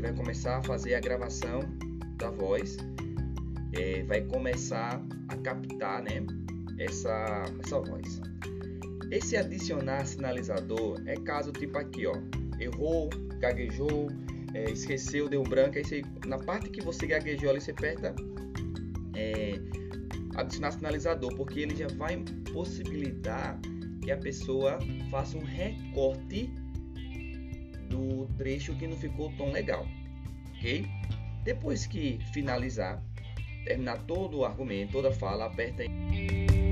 vai começar a fazer a gravação da voz, é, vai começar a captar, né, essa, essa voz. Esse adicionar sinalizador é caso tipo aqui, ó, errou, gaguejou, é, esqueceu, deu branco, aí você, na parte que você gaguejou ali, você aperta é, adicionar sinalizador, porque ele já vai possibilitar que a pessoa faça um recorte do trecho que não ficou tão legal, ok? Depois que finalizar, terminar todo o argumento, toda a fala, aperta aí.